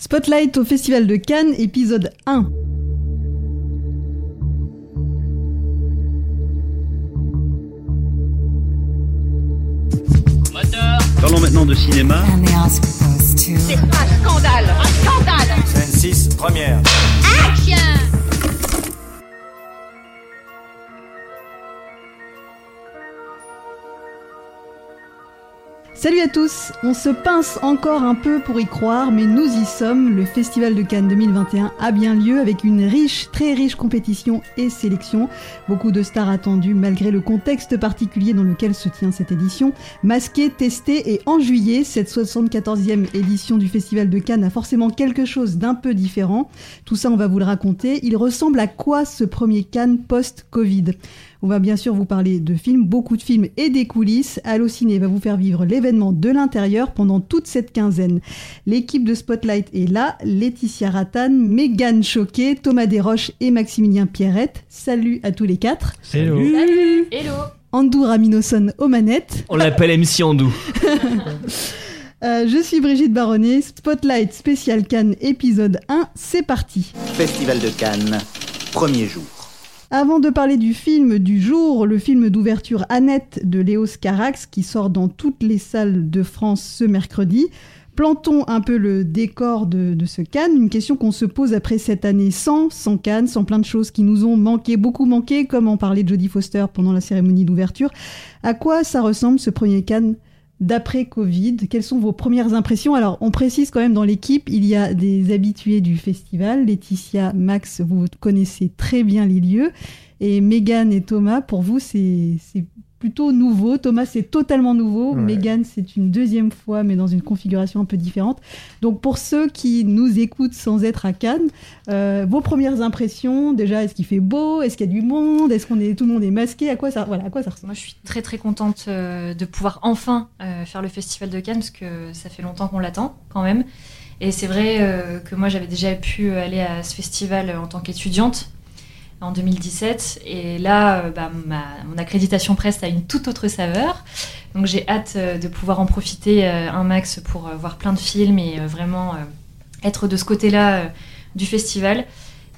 Spotlight au Festival de Cannes, épisode 1. Parlons maintenant de cinéma. C'est un scandale Un scandale Scène 6, première. Action Salut à tous On se pince encore un peu pour y croire, mais nous y sommes. Le Festival de Cannes 2021 a bien lieu avec une riche, très riche compétition et sélection. Beaucoup de stars attendues malgré le contexte particulier dans lequel se tient cette édition. Masquée, testée et en juillet, cette 74e édition du Festival de Cannes a forcément quelque chose d'un peu différent. Tout ça, on va vous le raconter. Il ressemble à quoi ce premier Cannes post-Covid? On va bien sûr vous parler de films, beaucoup de films et des coulisses. Allociné va vous faire vivre l'événement de l'intérieur pendant toute cette quinzaine. L'équipe de Spotlight est là, Laetitia Rattan, Megan Choquet, Thomas Desroches et Maximilien Pierrette. Salut à tous les quatre. Hello. Salut Hello Andou Raminoson aux manettes. On l'appelle MC Andou. Euh, je suis Brigitte Baronnet, Spotlight spécial Cannes épisode 1, c'est parti. Festival de Cannes, premier jour. Avant de parler du film du jour, le film d'ouverture Annette de Léos Carax qui sort dans toutes les salles de France ce mercredi, plantons un peu le décor de, de ce Cannes, une question qu'on se pose après cette année sans, sans Cannes, sans plein de choses qui nous ont manqué, beaucoup manqué, comme en parlait Jodie Foster pendant la cérémonie d'ouverture. À quoi ça ressemble ce premier Cannes? D'après Covid Quelles sont vos premières impressions? Alors, on précise quand même dans l'équipe, il y a des habitués du festival. Laetitia, Max, vous connaissez très bien les lieux. Et Megan et Thomas, pour vous, c'est c'est plutôt nouveau. Thomas, c'est totalement nouveau. Ouais. Megan, c'est une deuxième fois, mais dans une configuration un peu différente. Donc, pour ceux qui nous écoutent sans être à Cannes, euh, vos premières impressions, déjà, est-ce qu'il fait beau? Est-ce qu'il y a du monde? Est-ce qu'on est tout le monde est masqué? À quoi ça, voilà, à quoi ça ressemble? Moi, je suis très très contente euh, de pouvoir enfin euh, faire le Festival de Cannes parce que ça fait longtemps qu'on l'attend quand même. Et c'est vrai euh, que moi, j'avais déjà pu aller à ce festival euh, en tant qu'étudiante en 2017. Et là, euh, bah, mon accréditation presse a une toute autre saveur. Donc j'ai hâte euh, de pouvoir en profiter euh, un max pour voir plein de films et vraiment être de ce côté-là du festival.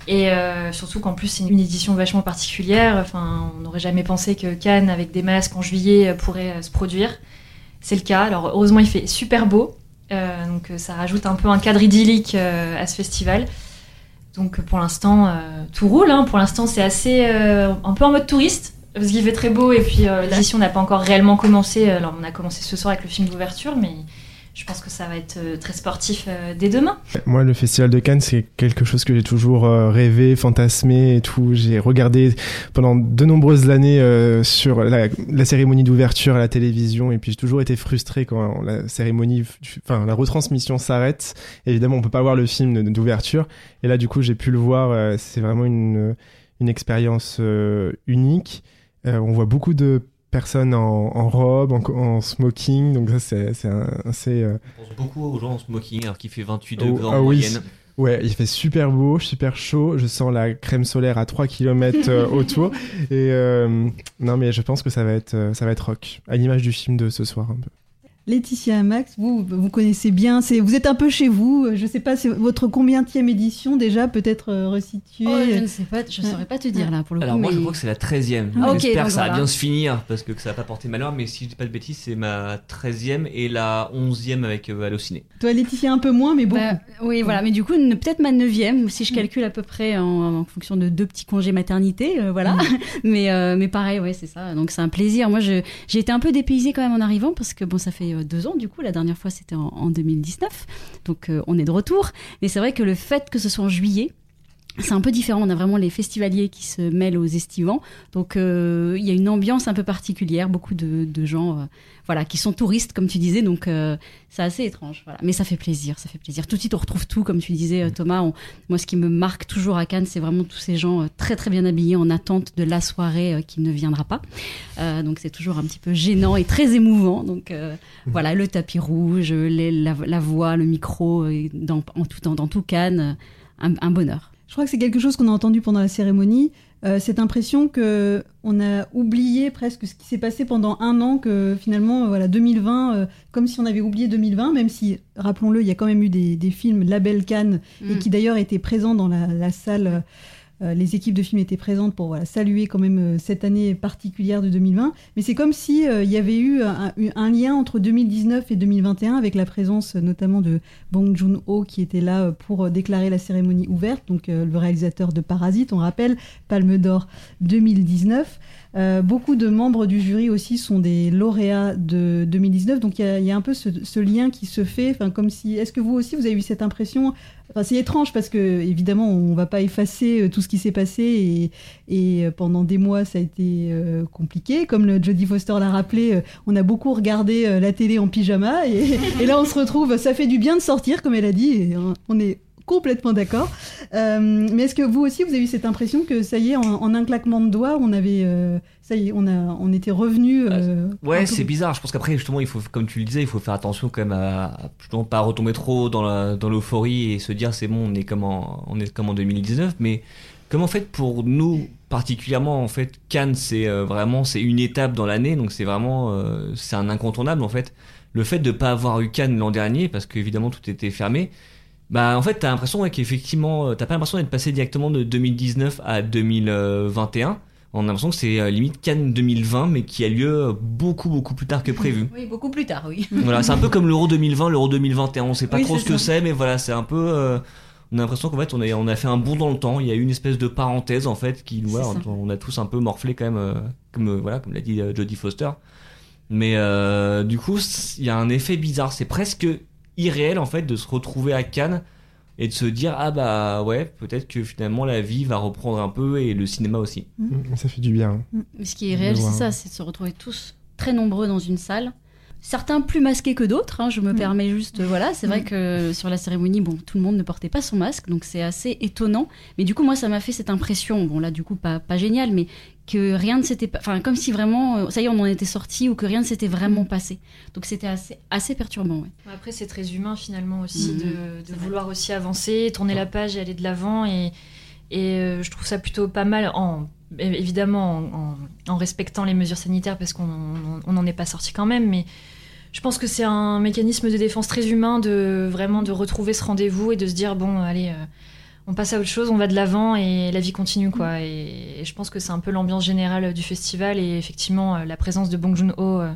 Et surtout qu'en plus, c'est une édition vachement particulière. Enfin, on n'aurait jamais pensé que Cannes, avec des masques en juillet, pourrait se produire. C'est le cas. Alors, heureusement, il fait super beau. Donc, ça rajoute un peu un cadre idyllique à ce festival. Donc, pour l'instant, euh, tout roule. hein. Pour l'instant, c'est assez. euh, un peu en mode touriste. Parce qu'il fait très beau. Et puis, euh, n'a pas encore réellement commencé. Alors, on a commencé ce soir avec le film d'ouverture. Mais je pense que ça va être euh, très sportif euh, dès demain. Moi, le Festival de Cannes, c'est quelque chose que j'ai toujours euh, rêvé, fantasmé et tout. J'ai regardé pendant de nombreuses années sur la, cérémonie d'ouverture à la télévision et puis j'ai toujours été frustré quand la cérémonie, enfin la retransmission s'arrête. Évidemment, on peut pas voir le film d'ouverture et là, du coup, j'ai pu le voir. c'est vraiment une une expérience unique. On voit beaucoup de personnes en, en robe, en, en smoking, donc ça c'est c'est un- assez euh, On pense beaucoup aux gens en smoking alors qu'il fait 28 Oh, degrés en ah oui. moyenne. Ouais, il fait super beau, super chaud. Je sens la crème solaire à 3 km autour. Et euh, non, mais je pense que ça va être, euh, ça va être rock. À l'image du film de ce soir, un peu. Laetitia et Max, vous, vous connaissez bien, c'est, vous êtes un peu chez vous, je sais pas, c'est votre combienième édition déjà, peut-être euh, resituée Oh, je ne sais pas, je saurais pas te dire là pour le Alors coup. moi je crois que c'est la 13e. Ah, J'espère que ça va bien se finir parce que, que ça va pas porter malheur mais si je dis pas de bêtises c'est ma 13e et la 11e avec euh, Allociné. Toi Laetitia un peu moins, mais beaucoup. Bah, oui, voilà, mais du coup, ne- peut-être ma neuvième, si je calcule à peu près en, en fonction de deux petits congés maternité, euh, voilà. mais, euh, mais pareil, ouais, c'est ça. Donc c'est un plaisir. Moi, j'ai été un peu dépaysée quand même en arrivant parce que bon, ça fait euh, deux ans du coup. La dernière fois, c'était en, en 2019, donc euh, on est de retour. Mais c'est vrai que le fait que ce soit en juillet. C'est un peu différent, on a vraiment les festivaliers qui se mêlent aux estivants, donc euh, il y a une ambiance un peu particulière, beaucoup de, de gens euh, voilà, qui sont touristes, comme tu disais, donc euh, c'est assez étrange. Voilà. Mais ça fait plaisir, ça fait plaisir. Tout de suite, on retrouve tout, comme tu disais, euh, Thomas. On- moi, ce qui me marque toujours à Cannes, c'est vraiment tous ces gens euh, très très bien habillés en attente de la soirée qui ne viendra pas. Euh, donc c'est toujours un petit peu gênant et très émouvant. Donc euh, voilà, le tapis rouge, les- la, la voix, le micro, dans, en tout, dans, dans tout Cannes, un, un bonheur. Je crois que c'est quelque chose qu'on a entendu pendant la cérémonie. Euh, cette impression que on a oublié presque ce qui s'est passé pendant un an, que finalement, euh, voilà, 2020, euh, comme si on avait oublié 2020, même si, rappelons-le, il y a quand même eu des, des films Label Cannes, et Mm. qui d'ailleurs étaient présents dans la, la salle. Euh, les équipes de films étaient présentes pour saluer quand même euh, cette année particulière de 2020. Mais c'est comme si euh, il y avait eu un, un lien entre 2019 et 2021 avec la présence notamment de Bong Joon-ho qui était là pour déclarer la cérémonie ouverte, donc le réalisateur de Parasite, on rappelle, Palme d'Or 2019. Euh, beaucoup de membres du jury aussi sont des lauréats de 2019, donc il y a, un peu ce, lien qui se fait, comme si. Est-ce que vous aussi vous avez eu cette impression? C'est étrange parce que évidemment on va pas effacer euh, tout ce qui s'est passé et, euh, pendant des mois ça a été compliqué. Comme le Jodie Foster l'a rappelé, on a beaucoup regardé la télé en pyjama et, là on se retrouve. Ça fait du bien de sortir comme elle a dit. On est complètement d'accord. Euh, mais est-ce que vous aussi, vous avez eu cette impression que ça y est, en, en un claquement de doigts, on avait, euh, ça y est, on a, on était revenu. euh, un Ouais, c'est bizarre. Je pense qu'après, justement, il faut, comme tu le disais, il faut faire attention quand même à, justement pas retomber trop dans la, dans l'euphorie et se dire c'est bon, on est comme en, on est comme en 2019. Mais comme en fait pour nous particulièrement en fait Cannes c'est euh, vraiment c'est une étape dans l'année donc c'est vraiment c'est un incontournable en fait. Le fait de pas avoir eu Cannes l'an dernier parce qu'évidemment tout était fermé. Bah en fait t'as l'impression ouais, qu'effectivement euh, t'as pas l'impression d'être passé directement de 2019 à 2021 on a l'impression que c'est euh, limite Cannes 2020 mais qui a lieu euh, beaucoup beaucoup plus tard que prévu. Oui, beaucoup plus tard, oui. voilà c'est un peu comme l'euro 2020 l'euro 2021 on sait pas Oui, trop ce que c'est mais voilà c'est un peu euh, on a l'impression qu'en fait on a, on a fait un bond dans le temps. Il y a eu une espèce de parenthèse en fait qui voilà, on, on a tous un peu morflé quand même euh, comme voilà comme l'a dit Jodie Foster. Mais euh, du coup il y a un effet bizarre. C'est presque irréel en fait de se retrouver à Cannes et de se dire ah bah ouais peut-être que finalement la vie va reprendre un peu et le cinéma aussi Mm, Ça fait du bien. Mais ce qui est réel, c'est ça, c'est de se retrouver tous très nombreux dans une salle. Certains plus masqués que d'autres, hein, je me Mm. permets juste, euh, voilà, c'est vrai Mm. que sur la cérémonie, bon, tout le monde ne portait pas son masque, donc c'est assez étonnant. Mais du coup, moi, ça m'a fait cette impression, bon là, du coup, pas, pas génial, mais que rien ne s'était, pas- enfin, comme si vraiment, euh, ça y est, on en était sorti ou que rien ne s'était vraiment passé. Donc c'était assez, assez perturbant, ouais. Après, c'est très humain finalement aussi Mhm. de, vrai. vouloir aussi avancer, tourner la page et aller de l'avant. Et, et euh, je trouve ça plutôt pas mal, en, évidemment en, en- en respectant les mesures sanitaires parce qu'on on n'en est pas sorti quand même. Mais je pense que c'est un mécanisme de défense très humain de vraiment de retrouver ce rendez-vous et de se dire bon, allez. euh, on passe à autre chose, on va de l'avant et la vie continue quoi. Et, et je pense que c'est un peu l'ambiance générale du festival et effectivement euh, la présence de Bong Joon-ho euh,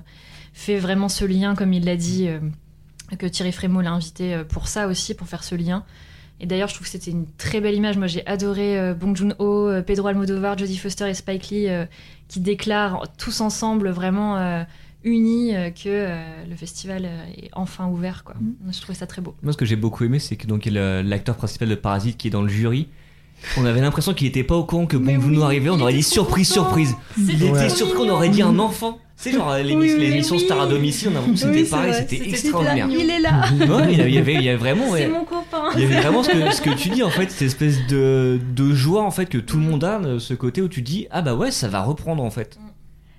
fait vraiment ce lien comme il l'a dit euh, que Thierry Frémaux l'a invité euh, pour ça aussi, pour faire ce lien. Et d'ailleurs, je trouve que c'était une très belle image. Moi, j'ai adoré euh, Bong Joon-ho, euh, Pedro Almodovar, Jodie Foster et Spike Lee euh, qui déclarent tous ensemble, vraiment euh, unis, euh, que euh, le festival euh, est enfin ouvert. Quoi. Je trouvais ça très beau. Moi, ce que j'ai beaucoup aimé, c'est que donc l'acteur principal de Parasite qui est dans le jury. On avait l'impression qu'il était pas au courant que Bong Joon-ho oui, arrivait. On aurait dit surprise, surprise. Il était surpris. On aurait dit un enfant. C'est genre l'émi- Oui, oui. Star à domicile. On a l'impression que Oui, c'était pareil. C'était extraordinaire. Il est là. Ouais, il y avait, il y vraiment. ouais. C'est mon copain Il y avait vraiment ce que, ce que tu dis en fait, cette espèce de, de joie en fait que tout le monde a, ce côté où tu dis ah bah ouais ça va reprendre en fait.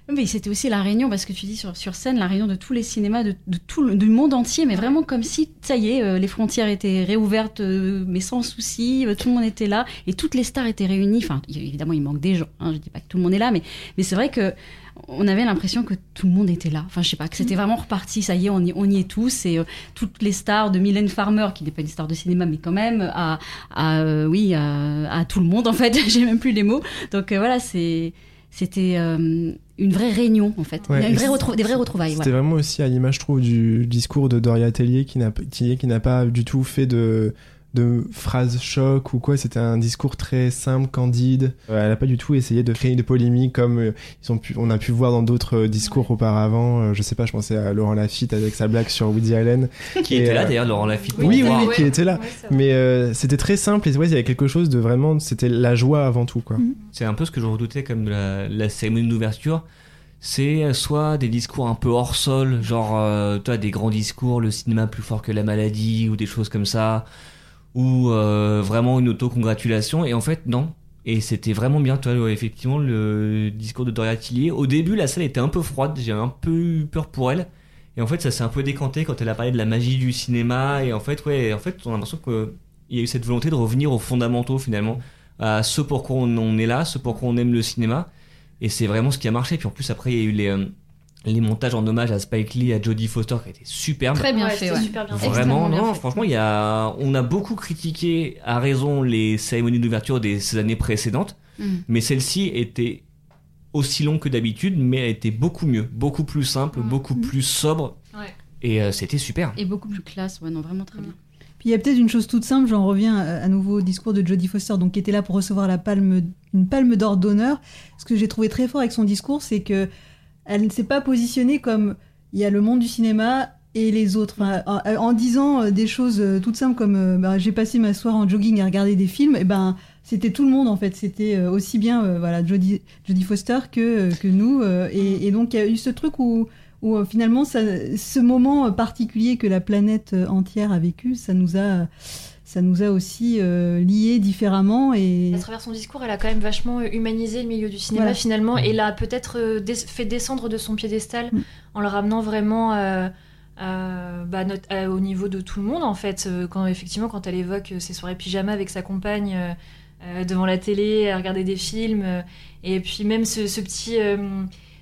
Mais c'était aussi la réunion, parce que tu dis sur, sur scène, la réunion de tous les cinémas de, de tout le du monde entier, mais vraiment comme si, ça y est, euh, les frontières étaient réouvertes, euh, mais sans souci, euh, tout le monde était là, et toutes les stars étaient réunies. Enfin, évidemment, il manque des gens, hein, je dis pas que tout le monde est là, mais, mais c'est vrai que on avait l'impression que tout le monde était là. Enfin, je sais pas, que c'était vraiment reparti, ça y est, on y, on y est tous, et toutes les stars de Mylène Farmer, qui n'est pas une star de cinéma, mais quand même, à, à oui, à, à tout le monde, en fait, j'ai même plus les mots. Donc voilà, c'est c'était une vraie réunion en fait, Ouais, Une et vraie c'est- retrou- des vraies retrouvailles. C'était vraiment aussi à l'image, je trouve, du discours de Doria Tellier qui n'a qui, qui n'a pas du tout fait de de phrases choc ou quoi. C'était un discours très simple, candide. Euh, elle n'a pas du tout essayé de créer de polémique comme euh, ils ont pu, on a pu voir dans d'autres euh, discours auparavant. Euh, je sais pas, je pensais à Laurent Lafitte avec sa blague sur Woody Allen. Qui Et, était là euh, d'ailleurs Laurent Lafitte. Oui, oui, oui, qui était là. Ouais. Mais euh, c'était très simple et ouais, il y avait quelque chose de vraiment, c'était la joie avant tout quoi. C'est un peu ce que je redoutais comme de la, la cérémonie d'ouverture. C'est soit des discours un peu hors sol, genre euh, toi des grands discours, le cinéma plus fort que la maladie ou des choses comme ça, ou euh, vraiment une autocongratulation. Et en fait non. Et c'était vraiment bien, toi, effectivement, le discours de Doria Tillier. Au début, la salle était un peu froide, j'ai un peu eu peur pour elle. Et en fait, ça s'est un peu décanté quand elle a parlé de la magie du cinéma. Et en fait, ouais, en fait, on a l'impression que il y a eu cette volonté de revenir aux fondamentaux finalement, à ce pourquoi on, on est là, ce pourquoi on aime le cinéma. Et c'est vraiment ce qui a marché. Puis en plus, après, il y a eu les, euh, les montages en hommage à Spike Lee, à Jodie Foster, qui a été superbe. Très bien Ouais, fait, c'était ouais. super bien. Vraiment, bien non, fait. franchement, il y a, on a beaucoup critiqué à raison les cérémonies d'ouverture des ces années précédentes, Mm. mais celle-ci était aussi longue que d'habitude, mais elle était beaucoup mieux, beaucoup plus simple, Mm. beaucoup plus sobre, Ouais. et euh, c'était super. Et beaucoup plus classe, ouais, non, vraiment très bien. Puis il y a peut-être une chose toute simple, j'en reviens à, à nouveau au discours de Jodie Foster, donc qui était là pour recevoir la palme, une palme d'or d'honneur. Ce que j'ai trouvé très fort avec son discours, c'est que elle ne s'est pas positionnée comme il y a le monde du cinéma et les autres, en, disant euh, des choses euh, toutes simples comme euh, bah, j'ai passé ma soirée en jogging à regarder des films, et ben c'était tout le monde en fait, c'était aussi bien euh, voilà Jodie, Foster que nous, et, donc il y a eu ce truc où finalement ce moment particulier que la planète entière a vécu, ça nous a, ça nous a aussi euh, liés différemment et À travers son discours, elle a quand même vachement humanisé le milieu du cinéma Voilà. finalement et l'a peut-être euh, des- fait descendre de son piédestal Mm. en le ramenant vraiment euh, euh, bah, notre- euh, au niveau de tout le monde en fait. Quand effectivement, quand elle évoque ses soirées pyjama avec sa compagne devant la télé, à regarder des films, et puis même ce, ce petit euh,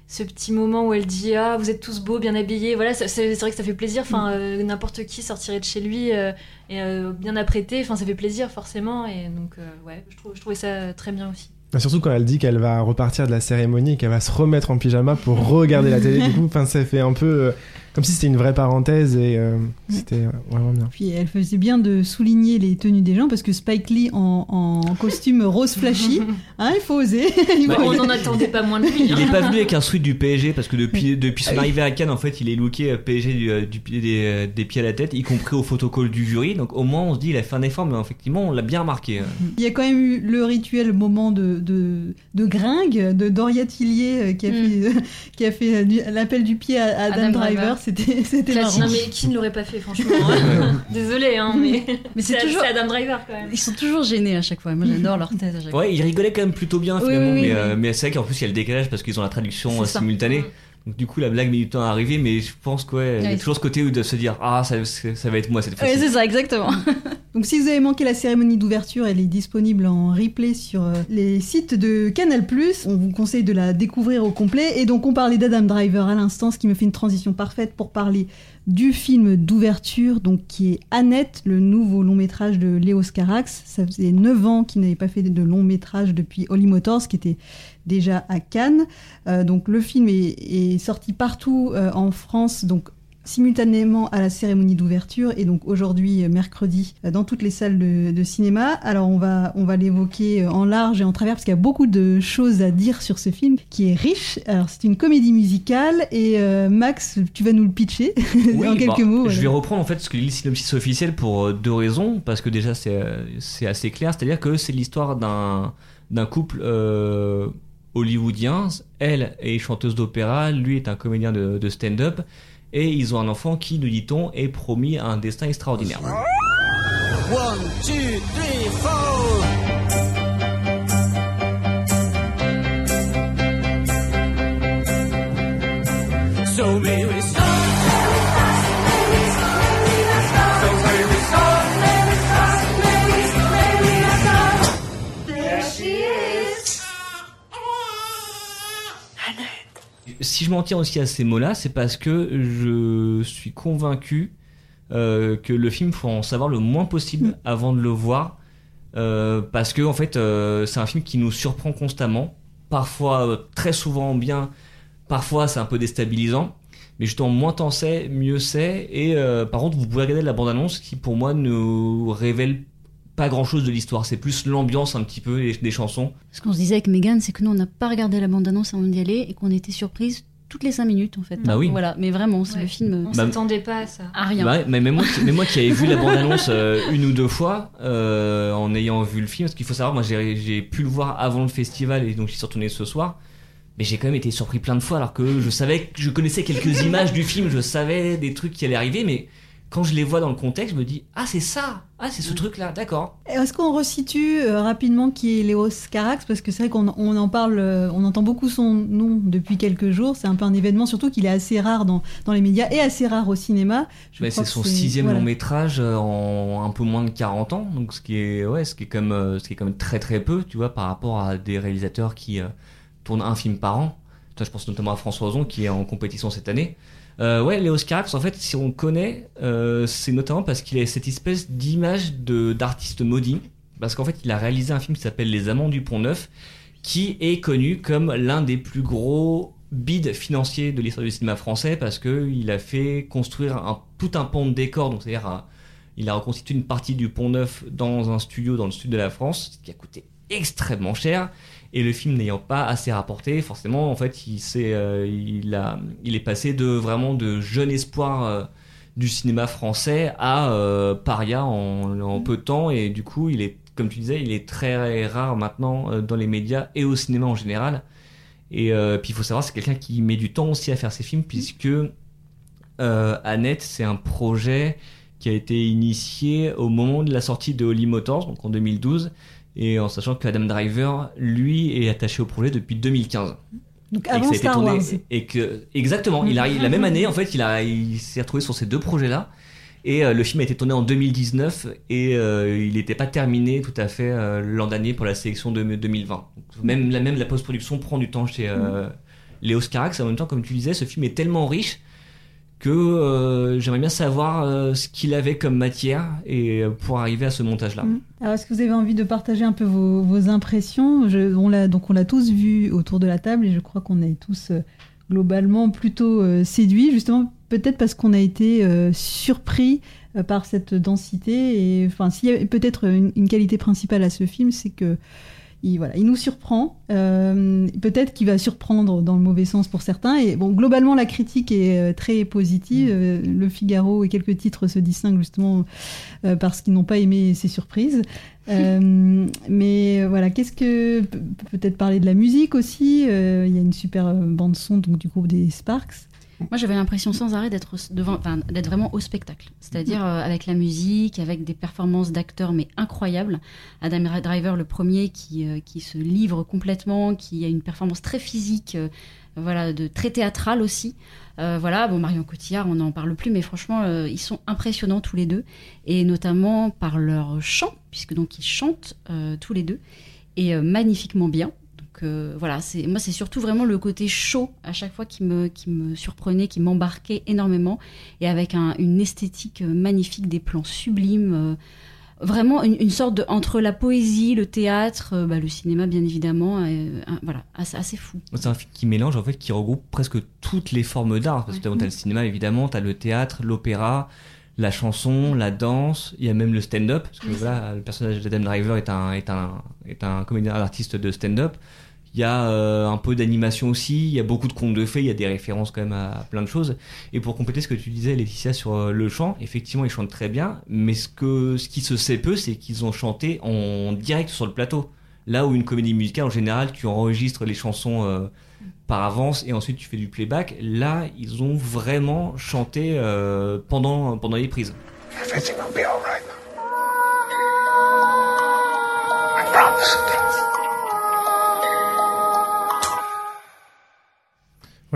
ce petit moment où elle dit ah vous êtes tous beaux bien habillés. Voilà ça- c'est vrai que ça fait plaisir. Enfin euh, n'importe qui sortirait de chez lui euh, et euh, bien apprêté. Enfin ça fait plaisir forcément. Et donc euh, ouais je, trouve, je trouvais ça très bien aussi. Et Surtout quand elle dit qu'elle va repartir de la cérémonie et qu'elle va se remettre en pyjama pour regarder la télé. Du coup, enfin, ça fait un peu euh, comme si c'était une vraie parenthèse et euh, c'était euh, vraiment bien. puis elle faisait bien de souligner les tenues des gens parce que Spike Lee en, en costume rose flashy, hein, il faut oser. Il Bah, faut- on n'en attendait pas moins de lui Il hein. est pas venu avec un sweat du PSG parce que depuis, depuis son arrivée à Cannes, en fait, il est looké euh, PSG du, du pied des, des pieds à la tête, y compris au photocall du jury. Donc au moins, on se dit, il a fait un effort, mais effectivement, on l'a bien remarqué. euh. Il y a quand même eu le rituel moment de, de, de gringue de Doria Tillier qui a Mm. fait, qui a fait du- l'appel du pied à, à Adam, Adam Driver. C'était c'était marrant. non mais qui ne l'aurait pas fait franchement hein. désolé hein, mais, Mais c'est toujours- Adam Driver quand même Ils sont toujours gênés à chaque fois. Moi, j'adore leur tête à chaque fois. Ouais, il rigolait quand même plutôt bien Oui, finalement, oui, oui, mais, oui. euh, mais c'est vrai qu'en plus, il y a le décalage parce qu'ils ont la traduction euh, ça. simultanée. Mm. Donc du coup, la blague met du temps à arriver, mais je pense qu'il y a Ouais. toujours ce côté où de se dire, ah, ça, ça va être moi cette Ouais, fois-ci. c'est ça, exactement. Donc si vous avez manqué la cérémonie d'ouverture, elle est disponible en replay sur euh, les sites de Canal+. On vous conseille de la découvrir au complet. Et donc on parlait d'Adam Driver à l'instant, ce qui me fait une transition parfaite pour parler du film d'ouverture, donc qui est Annette, le nouveau long métrage de Léo Scarax. Ça faisait 9 ans qu'il n'avait pas fait de long métrage depuis Holly Motors, qui était déjà à Cannes. Euh, donc le film est, sorti partout euh, en France, donc simultanément à la cérémonie d'ouverture et donc aujourd'hui euh, mercredi euh, dans toutes les salles de, de cinéma. Alors on va on va l'évoquer euh, en large et en travers parce qu'il y a beaucoup de choses à dire sur ce film qui est riche. Alors c'est une comédie musicale et euh, Max tu vas nous le pitcher Oui, en quelques bah, mots. Je vais reprendre en fait ce que lit le synopsis officiel pour deux raisons. Parce que déjà, c'est c'est assez clair. C'est-à-dire que c'est l'histoire d'un d'un couple euh, hollywoodien. Elle est chanteuse d'opéra, lui est un comédien de, de stand-up. Et ils ont un enfant qui, nous dit-on, est promis à un destin extraordinaire. Si je m'en tiens aussi à ces mots-là, c'est parce que je suis convaincu euh, que le film, faut en savoir le moins possible avant de le voir. Euh, parce que en fait, euh, c'est un film qui nous surprend constamment, parfois très souvent bien, parfois c'est un peu déstabilisant. Mais justement, moins t'en sais, mieux c'est. Et par contre, vous pouvez regarder la bande-annonce qui, pour moi, ne révèle pas grand-chose de l'histoire. C'est plus l'ambiance un petit peu et des chansons. Ce qu'on se disait avec Megan, c'est que nous, on n'a pas regardé la bande-annonce avant d'y aller et qu'on était surprise toutes les 5 minutes, en fait. Bah oui. Voilà, mais vraiment, c'est Ouais. le film on euh, Bah, s'attendait pas à ça à rien. Ouais, mais même moi, moi qui avais vu la bande-annonce euh, une ou deux fois, euh, en ayant vu le film, parce qu'il faut savoir, moi j'ai pu le voir avant le festival et donc j'y suis retourné ce soir. Mais j'ai quand même été surpris plein de fois alors que je savais que je connaissais quelques images du film, je savais des trucs qui allaient arriver, mais quand je les vois dans le contexte, je me dis ah c'est ça, ah c'est ce truc là, d'accord. Est-ce qu'on resitue euh, rapidement qui est Léos Carax Parce que c'est vrai qu'on on en parle, euh, on entend beaucoup son nom depuis quelques jours. C'est un peu un événement, surtout qu'il est assez rare dans, dans les médias et assez rare au cinéma. C'est son sixième voilà. long métrage euh, en un peu moins de 40 ans, donc ce qui est ouais, ce qui est comme euh, ce qui est quand même très très peu, tu vois, par rapport à des réalisateurs qui tournent un film par an. Toi, je pense notamment à François Ozon qui est en compétition cette année. Euh, ouais, Léos Carax, en fait, si on connaît, euh, c'est notamment parce qu'il a cette espèce d'image d'artiste maudit, parce qu'en fait, il a réalisé un film qui s'appelle Les Amants du Pont Neuf, qui est connu comme l'un des plus gros bids financiers de l'histoire du cinéma français, parce que il a fait construire un, tout un pont de décor, donc c'est-à-dire il a reconstitué une partie du Pont Neuf dans un studio dans le sud de la France, ce qui a coûté extrêmement cher. Et le film n'ayant pas assez rapporté, forcément, en fait, il, s'est, euh, il, a, il est passé de vraiment de jeune espoir euh, du cinéma français à euh, paria en, peu de temps. Et du coup, il est, comme tu disais, il est très rare maintenant dans les médias et au cinéma en général. Et puis il faut savoir, c'est quelqu'un qui met du temps aussi à faire ses films, puisque Annette, c'est un projet qui a été initié au moment de la sortie de Holly Motors, donc en 2012, et en sachant que Adam Driver, lui, est attaché au projet depuis 2015. Donc Et que avant ça a été Star tourné- Wars. Et que, exactement, il arrive la même année, en fait, il, a, il s'est retrouvé sur ces deux projets-là. Et euh, le film a été tourné en 2019 et euh, il n'était pas terminé tout à fait euh, l'an dernier pour la sélection de 2020. Donc, même la, même la post-production prend du temps chez euh, Léos Carax. En même temps, comme tu disais, ce film est tellement riche que euh, j'aimerais bien savoir euh, ce qu'il avait comme matière et euh, pour arriver à ce montage-là. Mm. Alors, est-ce que vous avez envie de partager un peu vos, impressions? On l'a, Donc, on l'a tous vu autour de la table et je crois qu'on est tous globalement plutôt séduits, justement, peut-être parce qu'on a été surpris par cette densité. Et enfin, s'il y a peut-être une qualité principale à ce film, c'est que. Il, voilà, il nous surprend. Euh, peut-être qu'il va surprendre dans le mauvais sens pour certains. Et bon, globalement, la critique est euh, très positive. Euh, le Figaro et quelques titres se distinguent justement parce qu'ils n'ont pas aimé ces surprises. Euh, mais voilà, qu'est-ce que pe- peut-être parler de la musique aussi. Euh, Il y a une super bande son donc du groupe des Sparks. Moi, j'avais l'impression sans arrêt d'être devant, enfin, d'être vraiment au spectacle. C'est-à-dire euh, avec la musique, avec des performances d'acteurs mais incroyables. Adam Driver, le premier, qui, euh, qui se livre complètement, qui a une performance très physique, euh, voilà, de très théâtrale aussi. Voilà, bon, Marion Cotillard, on n'en parle plus, mais franchement, ils sont impressionnants tous les deux, et notamment par leur chant, puisque donc ils chantent tous les deux, et magnifiquement bien. Donc euh, voilà, c'est moi c'est surtout vraiment le côté chaud à chaque fois qui me qui me surprenait, qui m'embarquait énormément et avec un- une esthétique euh, magnifique, des plans sublimes, euh, vraiment une, une sorte de entre la poésie, le théâtre, euh, bah, le cinéma bien évidemment, euh, un- voilà, assez, assez fou. C'est un film qui mélange en fait, qui regroupe presque toutes les formes d'art. Parce que Ouais. t'as le cinéma évidemment, t'as le théâtre, l'opéra, la chanson, la danse, il y a même le stand-up. Parce que Oui, voilà, le personnage d'Adam Driver est un, est un, est un comédien artiste de stand-up. Il y a euh, un peu d'animation aussi, il y a beaucoup de contes de fées, il y a des références quand même à, plein de choses. Et pour compléter ce que tu disais, Laetitia, sur euh, le chant, effectivement, ils chantent très bien, mais ce, que, ce qui se sait peu, c'est qu'ils ont chanté en direct sur le plateau. Là où une comédie musicale, en général, tu enregistres les chansons euh, par avance et ensuite tu fais du playback, là, ils ont vraiment chanté pendant, pendant les prises.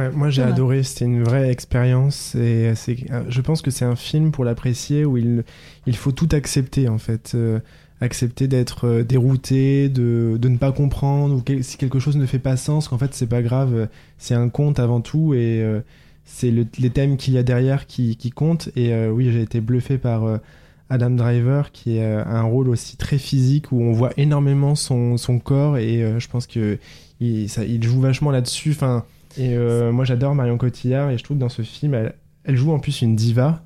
Ouais, moi j'ai adoré, c'était une vraie expérience et c'est, euh, je pense que c'est un film pour l'apprécier où il, il faut tout accepter en fait. Euh, accepter d'être euh, dérouté, de, de ne pas comprendre ou quel- si quelque chose ne fait pas sens, qu'en fait c'est pas grave, euh, c'est un conte avant tout et euh, c'est le- les thèmes qu'il y a derrière qui, qui comptent. Et euh, oui, j'ai été bluffé par euh, Adam Driver qui a un rôle aussi très physique où on voit énormément son, son corps et euh, je pense que il, ça, il joue vachement là-dessus. Enfin, et euh, moi j'adore Marion Cotillard et je trouve que dans ce film, elle, joue en plus une diva.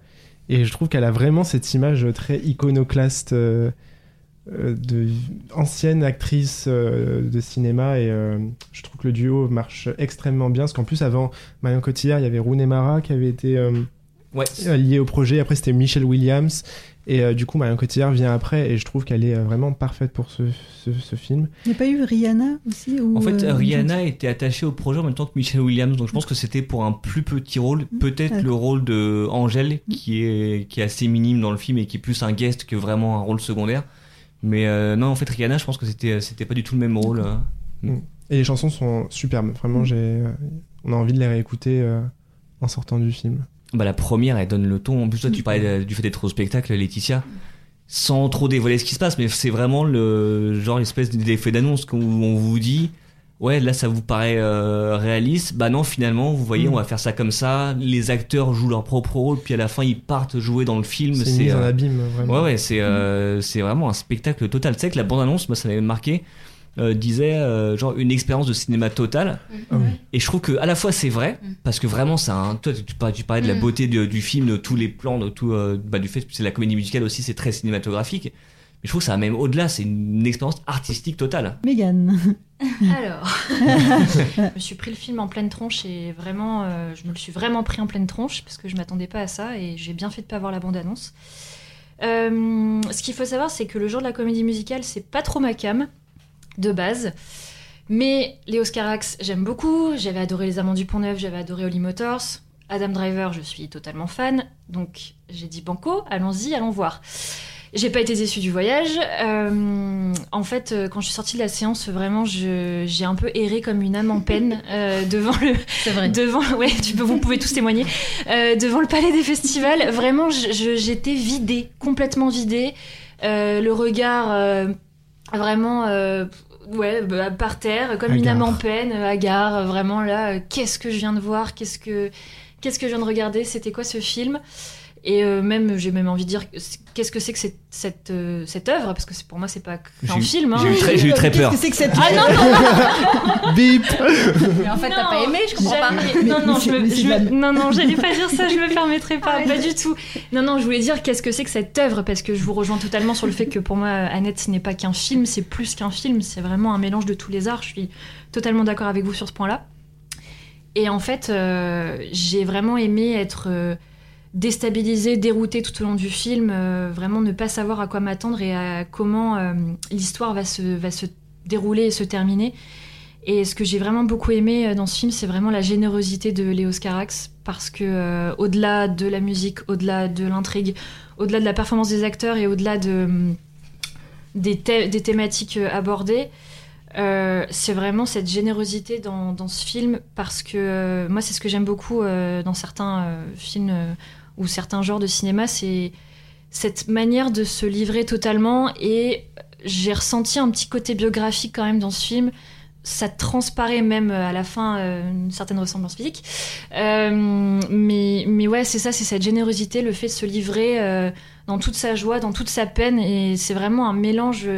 Et je trouve qu'elle a vraiment cette image très iconoclaste euh, euh, de ancienne actrice euh, de cinéma. Et je trouve que le duo marche extrêmement bien. Parce qu'en plus avant Marion Cotillard il y avait Rooney Mara qui avait été Ouais. euh, lié au projet après c'était Michelle Williams Et euh, du coup, Marion Cotillard vient après, et je trouve qu'elle est euh, vraiment parfaite pour ce, ce, ce film. Il n'y a pas eu Rihanna aussi ou, En fait, euh, Rihanna était attachée au projet en même temps que Michelle Williams, donc je pense que c'était pour un plus petit rôle, peut-être D'accord. le rôle de Angèle, qui est, qui est assez minime dans le film et qui est plus un guest que vraiment un rôle secondaire. Mais euh, non, en fait, Rihanna, je pense que c'était, c'était pas du tout le même rôle. euh. Et les chansons sont superbes. Mm. Vraiment, j'ai, on a envie de les réécouter euh, en sortant du film. Bah, la première, elle donne le ton. En plus, toi, tu parlais de- du fait d'être au spectacle, Laetitia. Sans trop dévoiler ce qui se passe, mais c'est vraiment le genre espèce d'effet d'annonce où on vous dit Ouais, là ça vous paraît euh, réaliste. Bah non, finalement, vous voyez, Mm. on va faire ça comme ça. Les acteurs jouent leur propre rôle, puis à la fin ils partent jouer dans le film. C'est en euh, abîme, vraiment. Ouais, ouais, c'est euh, c'est vraiment un spectacle total. Tu sais que la bande-annonce, moi ça m'avait marqué, euh, disait genre une expérience de cinéma totale. Ah. Et je trouve que à la fois c'est vrai, parce que vraiment c'est un. Toi, tu parlais, de la Mm. beauté du film, de tous les plans, de tout, euh, bah, du fait que c'est la comédie musicale aussi, c'est très cinématographique. Mais je trouve que ça va même au-delà, c'est une expérience artistique totale. Mégane. Alors, je me suis pris le film en pleine tronche et vraiment, euh, je me le suis vraiment pris en pleine tronche parce que je m'attendais pas à ça et j'ai bien fait de pas voir la bande-annonce. Euh, ce qu'il faut savoir, c'est que le genre de la comédie musicale, c'est pas trop ma cam de base. Mais Léo Scarax, j'aime beaucoup. J'avais adoré Les Amants du Pont-Neuf, j'avais adoré Holly Motors. Adam Driver, je suis totalement fan. Donc j'ai dit Banco, allons-y, allons voir. J'ai pas été déçue du voyage. Euh, en fait, euh, quand je suis sortie de la séance, vraiment, j'ai un peu erré comme une âme en peine euh, devant le. C'est vrai. Devant, ouais, tu peux, vous pouvez tous témoigner. Euh, devant le palais des festivals, vraiment, j'étais vidée, complètement vidée. Le regard, vraiment, euh, ouais, bah, par terre, comme une âme en peine, euh, hagard, euh, vraiment là. euh, qu'est-ce que je viens de voir Qu'est-ce que, qu'est-ce que je viens de regarder C'était quoi ce film? Et euh, même, j'ai même envie de dire, qu'est-ce que c'est que cette, cette, euh, cette œuvre? Parce que pour moi, c'est pas eu- film. hein. j'ai eu très- eu très peur. Qu'est-ce que c'est que cette Ah non, non, Bip Mais en fait, t'as Non, pas aimé, je comprends pas. Non, non, je me, je me- non, non, j'allais pas dire ça, je me permettrai pas, Arrête. pas du tout. Non, non, je voulais dire qu'est-ce que c'est que cette œuvre, parce que je vous rejoins totalement sur le fait que pour moi, Annette, ce n'est pas qu'un film, c'est plus qu'un film, c'est vraiment un mélange de tous les arts. Je suis totalement d'accord avec vous sur ce point-là. Et en fait, euh, j'ai vraiment aimé être euh, déstabilisée, déroutée tout au long du film, euh, vraiment ne pas savoir à quoi m'attendre et à comment euh, l'histoire va se, va se dérouler et se terminer. Et ce que j'ai vraiment beaucoup aimé euh, dans ce film, c'est vraiment la générosité de Léo Scarax, parce que au-delà de la musique, au-delà de l'intrigue, au-delà de la performance des acteurs et au-delà de, hum, des, des thématiques abordées, c'est vraiment cette générosité dans, dans ce film, parce que moi, c'est ce que j'aime beaucoup dans certains films ou certains genres de cinéma, c'est cette manière de se livrer totalement. Et j'ai ressenti un petit côté biographique quand même dans ce film. Ça transparaît même euh, à la fin euh, une certaine ressemblance physique. Euh, mais, mais ouais, c'est ça, c'est cette générosité, le fait de se livrer dans toute sa joie, dans toute sa peine. Et c'est vraiment un mélange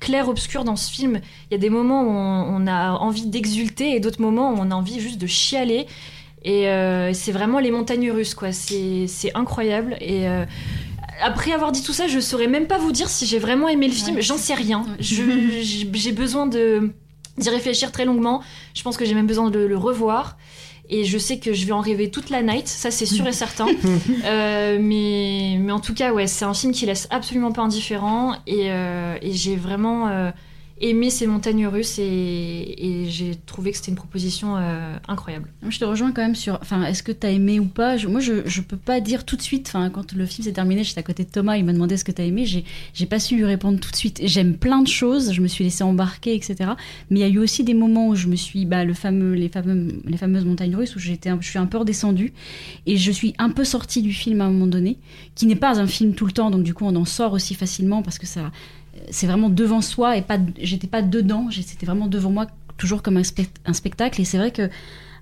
clair-obscur dans ce film. Il y a des moments où on, on a envie d'exulter et d'autres moments où on a envie juste de chialer. Et euh, c'est vraiment les montagnes russes, quoi. C'est incroyable. Et euh, après avoir dit tout ça, je saurais même pas vous dire si j'ai vraiment aimé le film. Ouais. J'en sais rien. Ouais. J'ai besoin d'y réfléchir très longuement. Je pense que j'ai même besoin de le revoir. Et je sais que je vais en rêver toute la night, ça c'est sûr et certain. Euh, mais, mais en tout cas, ouais, c'est un film qui laisse absolument pas indifférent. Et, euh, et j'ai vraiment euh, aimé ces montagnes russes et, j'ai trouvé que c'était une proposition euh, incroyable. Je te rejoins quand même sur. Enfin, est-ce que t'as aimé ou pas? Moi, je, je peux pas dire tout de suite. Enfin, quand le film s'est terminé, j'étais à côté de Thomas, il m'a demandé ce que t'as aimé. J'ai, pas su lui répondre tout de suite. J'aime plein de choses, je me suis laissée embarquer, etc. Mais il y a eu aussi des moments où je me suis. Bah, le fameux, les, fameux, les fameuses montagnes russes où j'étais, je suis un peu redescendue. Et je suis un peu sortie du film à un moment donné, qui n'est pas un film tout le temps, donc du coup, on en sort aussi facilement parce que ça. C'est vraiment devant soi et pas. J'étais pas dedans, c'était vraiment devant moi, toujours comme un, un spectacle. Et c'est vrai que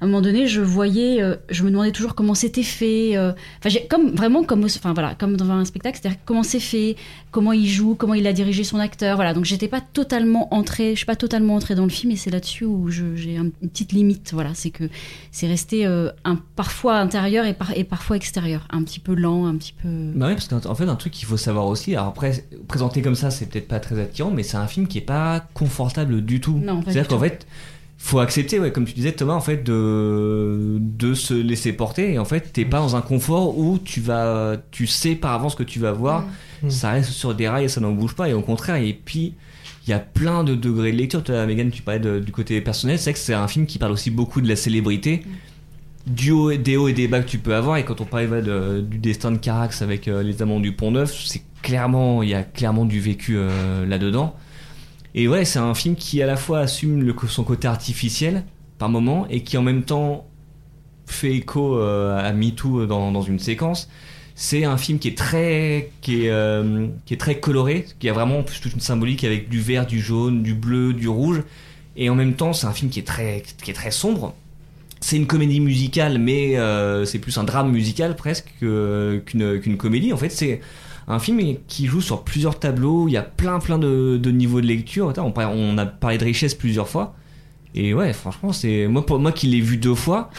à un moment donné, je voyais, euh, je me demandais toujours comment c'était fait. euh, Enfin, comme vraiment comme, enfin voilà, comme dans un spectacle, c'est-à-dire comment c'est fait, comment il joue, comment il a dirigé son acteur. Voilà, donc j'étais pas totalement entrée, je suis pas totalement entrée dans le film, et c'est là-dessus où j'ai un- une petite limite. Voilà, c'est que c'est resté euh, un, parfois intérieur et, par- et parfois extérieur, un petit peu lent, un petit peu. Bah oui, parce qu'en en fait, un truc qu'il faut savoir aussi, alors après, présenté comme ça, c'est peut-être pas très attirant, mais c'est un film qui est pas confortable du tout. C'est-à-dire qu'en fait, faut accepter, ouais, comme tu disais Thomas, en fait, de, de se laisser porter. Et en fait, t'es pas dans un confort où tu vas, tu sais par avance ce que tu vas voir. Mm. Ça reste sur des rails et ça n'en bouge pas. Et au contraire, et puis il y a plein de degrés de lecture. Toi, Megan, tu parlais de- du côté personnel. C'est que c'est un film qui parle aussi beaucoup de la célébrité. Du haut, des hauts et des bas que tu peux avoir. Et quand on parlait de- du destin de Carax avec euh, les amants du Pont Neuf, c'est clairement, il y a clairement du vécu euh, là-dedans. Et ouais, c'est un film qui à la fois assume son côté artificiel par moment et qui en même temps fait écho euh, à MeToo dans, dans une séquence. C'est un film qui est très, qui est, euh, qui est très coloré, qui a vraiment toute une symbolique avec du vert, du jaune, du bleu, du rouge. Et en même temps, c'est un film qui est très, qui est très sombre. C'est une comédie musicale, mais euh, c'est plus un drame musical presque que- qu'une qu'une comédie. En fait, c'est un film qui joue sur plusieurs tableaux. Il y a plein, plein de, de niveaux de lecture. On, a parlé de richesse plusieurs fois. Et ouais, franchement, c'est moi pour moi qui l'ai vu deux fois.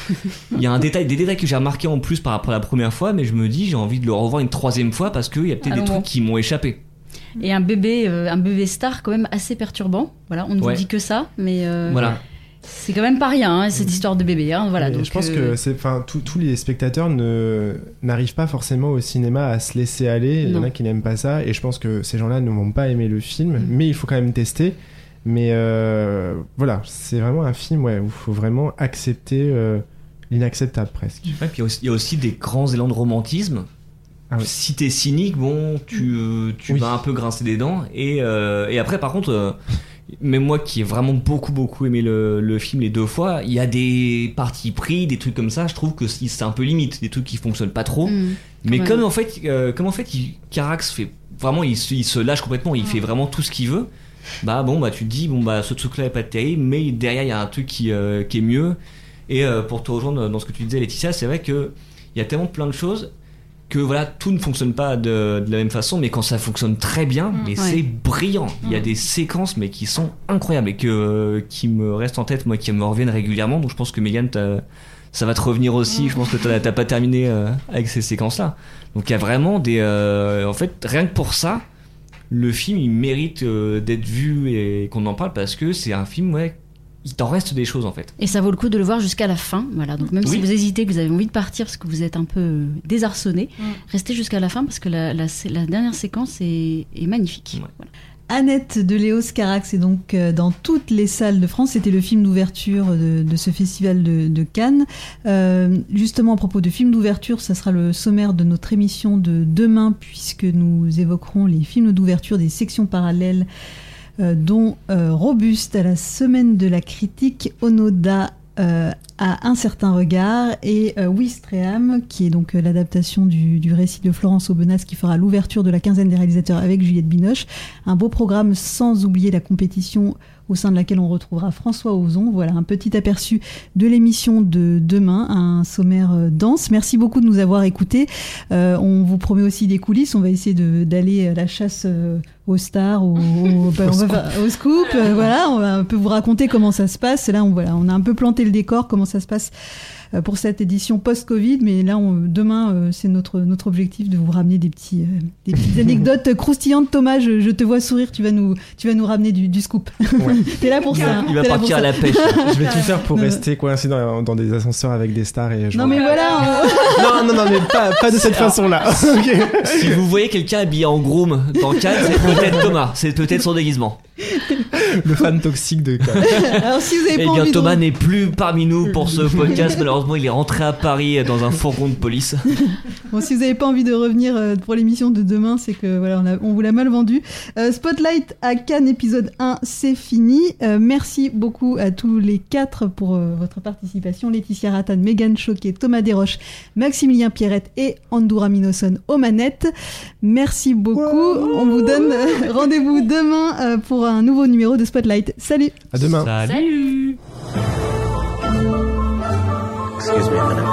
Il y a un détail, des détails que j'ai remarqué en plus par rapport à la première fois, mais je me dis j'ai envie de le revoir une troisième fois parce qu'il y a peut-être Ah des trucs qui m'ont échappé. Et un bébé, euh, un bébé star quand même assez perturbant. Voilà, on ne Ouais. vous dit que ça, mais euh, Voilà. C'est quand même pas rien hein, cette histoire de bébé. hein, voilà, donc je pense euh, que c'est, tous- les spectateurs ne n'arrivent pas forcément au cinéma à se laisser aller. Il y en a qui n'aiment pas ça, et je pense que ces gens-là ne vont pas aimer le film. Mm. Mais il faut quand même tester. Mais euh, voilà, c'est vraiment un film ouais, où il faut vraiment accepter euh, l'inacceptable presque. Ouais, puis il y a aussi- des grands élans de romantisme. Ah oui. Si t'es cynique, bon, tu, tu Oui. vas un peu grincer des dents. Et, euh, et après, par contre, euh, même moi qui ai vraiment beaucoup, beaucoup aimé le, le film les deux fois, il y a des parties pris, des trucs comme ça, je trouve que c'est un peu limite, des trucs qui fonctionnent pas trop. hmm, Mais comme en fait, euh, comme en fait, il- Carax fait vraiment, il se, il se lâche complètement, il fait vraiment tout ce qu'il veut. Bah bon, bah tu te dis bon bah ce truc-là est pas terrible, mais derrière il y a un truc qui, euh, qui est mieux. Et euh, pour te rejoindre dans ce que tu disais, Laetitia, c'est vrai que il y a tellement plein de choses que voilà tout ne fonctionne pas de, de la même façon, mais quand ça fonctionne très bien, Mm. mais Ouais. c'est brillant. Il y a des séquences mais qui sont incroyables et que euh, qui me restent en tête, moi, qui me reviennent régulièrement. Donc je pense que Megan, ça va te revenir aussi. Je pense que t'as pas terminé euh, avec ces séquences-là. Donc il y a vraiment des. euh, en fait, rien que pour ça, le film il mérite d'être vu et qu'on en parle parce que c'est un film, ouais, il t'en reste des choses en fait. Et ça vaut le coup de le voir jusqu'à la fin. Voilà, donc même Oui. si vous hésitez, que vous avez envie de partir parce que vous êtes un peu euh, désarçonné, Mm. restez jusqu'à la fin parce que la, la- la dernière séquence est, est magnifique. Ouais. Voilà. Annette de Léos Carax est donc euh, dans toutes les salles de France. C'était le film d'ouverture de, de ce festival de, de Cannes. Euh, justement, à propos de film d'ouverture, ça sera le sommaire de notre émission de demain, puisque nous évoquerons les films d'ouverture des sections parallèles, euh, dont euh, Robuste à la semaine de la critique, Onoda euh, à un certain regard et euh, qui est donc euh, l'adaptation du, du récit de Florence Aubenas qui fera l'ouverture de la quinzaine des réalisateurs avec Juliette Binoche. Un beau programme sans oublier la compétition au sein de laquelle on retrouvera François Ozon. Voilà un petit aperçu de l'émission de demain, un sommaire euh, dense. Merci beaucoup de nous avoir écoutés. Euh, on vous promet aussi des coulisses. On va essayer d'aller à la chasse euh, aux stars, au, au- bah, on va faire- au scoop. euh, voilà, on va un peu vous raconter comment ça se passe. Là, on, voilà, on a un peu planté le décor, comment ça se passe euh, pour cette édition post-Covid. Mais là, on- demain, euh, c'est notre, notre objectif de vous ramener des, petits, euh, des petites anecdotes croustillantes. Thomas, je, je te vois sourire. Tu vas nous, tu vas nous ramener du, du scoop. T'es là pour ça. hein. Il va partir à la pêche. Je vais tout faire pour Non. rester coincé dans, dans des ascenseurs avec des stars et je Non mais voilà. on- non, non, non, mais pas, pas de cette façon-là. Si vous voyez quelqu'un habillé en groom dans Cannes, c'est peut-être Thomas, c'est peut-être son déguisement. Le fan toxique de Alors si vous avez Eh pas bien, envie de- Thomas n'est plus parmi nous pour ce podcast. Malheureusement, il est rentré à Paris dans un fourgon de police. Bon, si vous n'avez pas envie de revenir euh, pour l'émission de demain, c'est que voilà, on, a- on vous l'a mal vendu. Euh, Spotlight à Cannes épisode 1, c'est fini. Euh, merci beaucoup à tous les quatre pour euh, votre participation. Laetitia Ratan, Megan Choquet, Thomas Desroches, Maximilien Pierrette et Andoura Minoson aux manettes. Merci beaucoup. On vous donne euh, rendez-vous demain euh, pour un nouveau numéro de Spotlight. Salut À demain. Salut. Salut Excuse me.